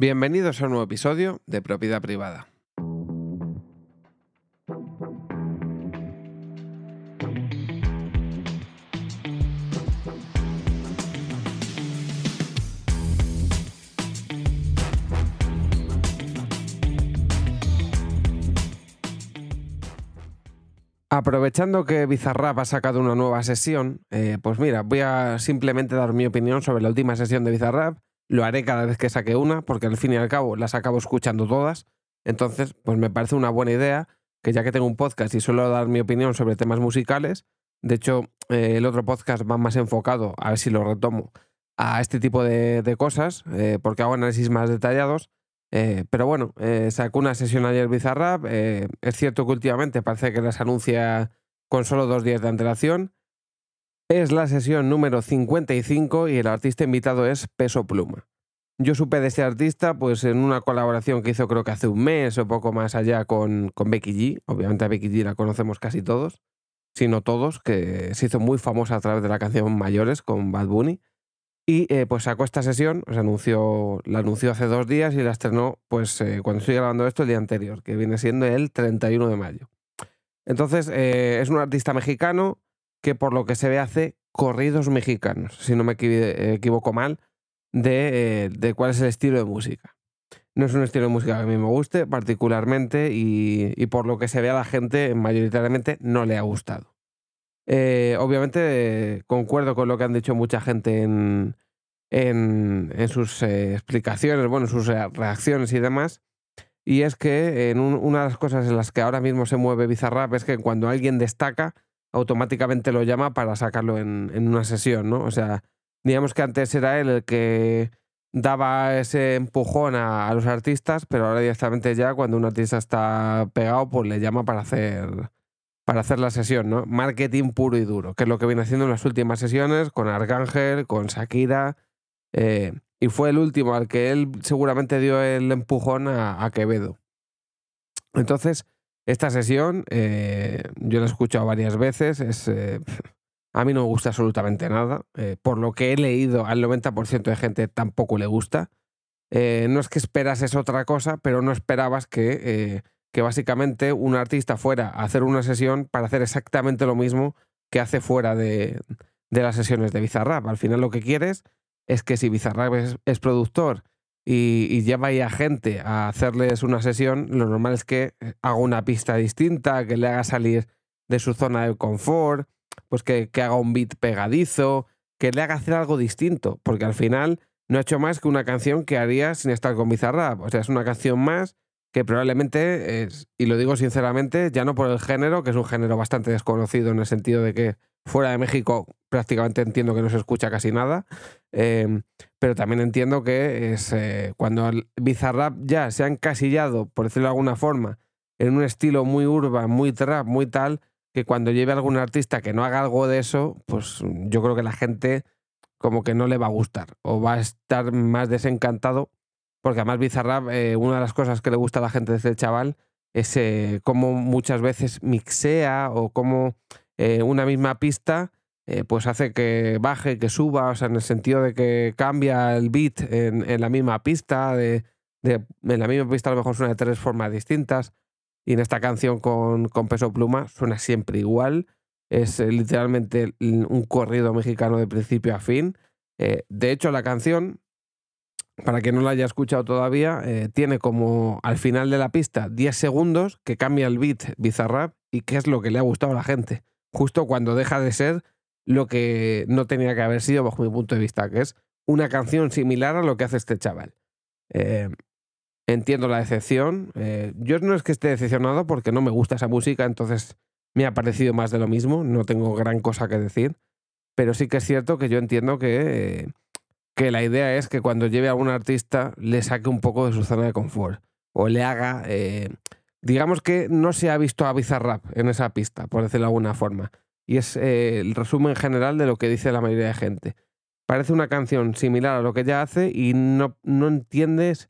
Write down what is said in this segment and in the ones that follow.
Bienvenidos a un nuevo episodio de Propiedad Privada. Aprovechando que Bizarrap ha sacado una nueva sesión, eh, pues mira, voy a simplemente dar mi opinión sobre la última sesión de Bizarrap. Lo haré cada vez que saque una, porque al fin y al cabo las acabo escuchando todas. Entonces, pues me parece una buena idea que ya que tengo un podcast y suelo dar mi opinión sobre temas musicales, de hecho, eh, el otro podcast va más enfocado, a ver si lo retomo, a este tipo de, cosas, eh, porque hago análisis más detallados. Eh, pero bueno, sacó una sesión ayer Bizarrap. Es cierto que últimamente parece que las anuncia con solo dos días de antelación. Es la sesión número 55 y el artista invitado es Peso Pluma. Yo supe de este artista pues en una colaboración que hizo creo que hace un mes o poco más allá con, con Becky G. Obviamente a Becky G la conocemos casi todos, si no todos, que se hizo muy famosa a través de la canción Mayores con Bad Bunny. Y eh, pues sacó esta sesión, se anunció, la anunció hace dos días y la estrenó pues eh, cuando estoy grabando esto el día anterior, que viene siendo el 31 de mayo. Entonces eh, es un artista mexicano que por lo que se ve hace corridos mexicanos, si no me equivoco mal, de, de, cuál es el estilo de música. No es un estilo de música que a mí me guste particularmente y, y por lo que se ve a la gente mayoritariamente no le ha gustado. Eh, obviamente concuerdo con lo que han dicho mucha gente en, en, sus eh, explicaciones, bueno, sus reacciones y demás. Y es que en una de las cosas en las que ahora mismo se mueve Bizarrap es que cuando alguien destaca, automáticamente lo llama para sacarlo en, en una sesión, ¿no? O sea, digamos que antes era él el que daba ese empujón a, los artistas, pero ahora directamente ya cuando un artista está pegado, pues le llama para hacer para hacer la sesión, ¿no? Marketing puro y duro, que es lo que viene haciendo en las últimas sesiones con Arcángel, con Shakira, eh, y fue el último al que él seguramente dio el empujón a, Quevedo. Entonces, esta sesión eh, yo la he escuchado varias veces, es, eh, a mí no me gusta absolutamente nada, por lo que he leído al 90% de gente tampoco le gusta. no es que esperases otra cosa, pero no esperabas que que básicamente un artista fuera a hacer una sesión para hacer exactamente lo mismo que hace fuera de, las sesiones de Bizarrap. Al final lo que quieres es que si Bizarrap es, productor y, lleva ahí a gente a hacerles una sesión, lo normal es que haga una pista distinta, que le haga salir de su zona de confort, pues que, que haga un beat pegadizo, que le haga hacer algo distinto, porque al final no ha hecho más que una canción que haría sin estar con Bizarrap. O sea, es una canción más que probablemente, es, y lo digo sinceramente, ya no por el género, que es un género bastante desconocido en el sentido de que fuera de México prácticamente entiendo que no se escucha casi nada, em, pero también entiendo que es eh, cuando Bizarrap ya se ha encasillado, por decirlo de alguna forma, en un estilo muy urban, muy trap, muy tal, que cuando lleve algún artista que no haga algo de eso, pues yo creo que la gente como que no le va a gustar o va a estar más desencantado porque además Bizarrap, eh, una de las cosas que le gusta a la gente de este chaval es eh, cómo muchas veces mixea o cómo eh, una misma pista pues hace que baje, que suba, o sea, en el sentido de que cambia el beat en, la misma pista, de, en la misma pista a lo mejor suena de tres formas distintas. Y en esta canción con, con Peso Pluma suena siempre igual. Es literalmente un corrido mexicano de principio a fin. de hecho, la canción para quien no la haya escuchado todavía, eh, tiene como al final de la pista 10 segundos que cambia el beat Bizarrap y qué es lo que le ha gustado a la gente. Justo cuando deja de ser lo que no tenía que haber sido bajo mi punto de vista, que es una canción similar a lo que hace este chaval. Eh, entiendo la decepción. Eh, yo no es que esté decepcionado porque no me gusta esa música, entonces me ha parecido más de lo mismo, no tengo gran cosa que decir, pero sí que es cierto que yo entiendo que que la idea es que cuando lleve a un artista le saque un poco de su zona de confort o le haga, eh, digamos que no se ha visto a Bizarrap en esa pista, por decirlo de alguna forma. Y es eh, el resumen general de lo que dice la mayoría de gente. Parece una canción similar a lo que ella hace y no, no entiendes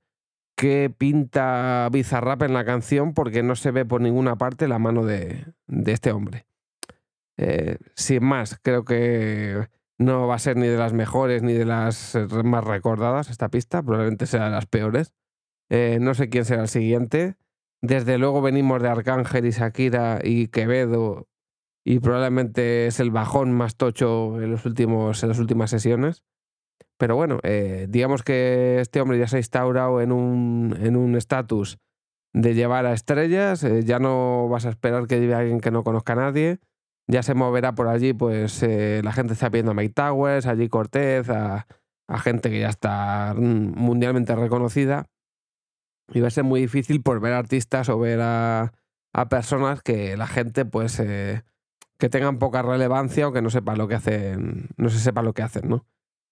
qué pinta Bizarrap en la canción porque no se ve por ninguna parte la mano de, este hombre. Eh, sin más, creo que no va a ser ni de las mejores ni de las más recordadas esta pista, probablemente sea de las peores. Eh, no sé quién será el siguiente. Desde luego venimos de Arcángel y Shakira y Quevedo y probablemente es el bajón más tocho en, los últimos, en las últimas sesiones. Pero bueno, eh, digamos que este hombre ya se ha instaurado en un estatus de llevar a estrellas, eh, ya no vas a esperar que lleve a alguien que no conozca a nadie, ya se moverá por allí, pues eh, la gente está pidiendo a Mike Towers, allí Cortez, a, gente que ya está mundialmente reconocida. Y va a ser muy difícil por ver artistas o ver a, personas que la gente, pues, que tengan poca relevancia o que no sepa lo que hacen, no se sepa lo que hacen, ¿no?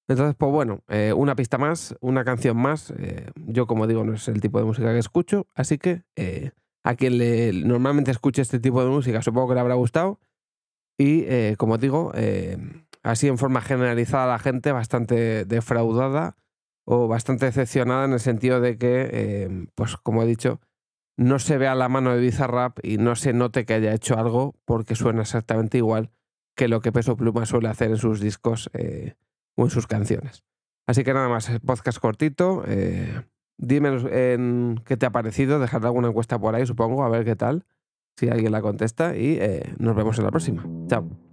Entonces, pues bueno, eh, una pista más, una canción más. Eh, yo, como digo, no es el tipo de música que escucho, así que eh, a quien le, normalmente escuche este tipo de música, supongo que le habrá gustado. Y, como digo, así en forma generalizada, la gente bastante defraudada o bastante decepcionada en el sentido de que, pues como he dicho, no se vea la mano de Bizarrap y no se note que haya hecho algo porque suena exactamente igual que lo que Peso Pluma suele hacer en sus discos o en sus canciones. Así que nada más, podcast cortito. Eh, en qué te ha parecido, dejar alguna encuesta por ahí, supongo, a ver qué tal, si alguien la contesta y eh, nos vemos en la próxima. Chao.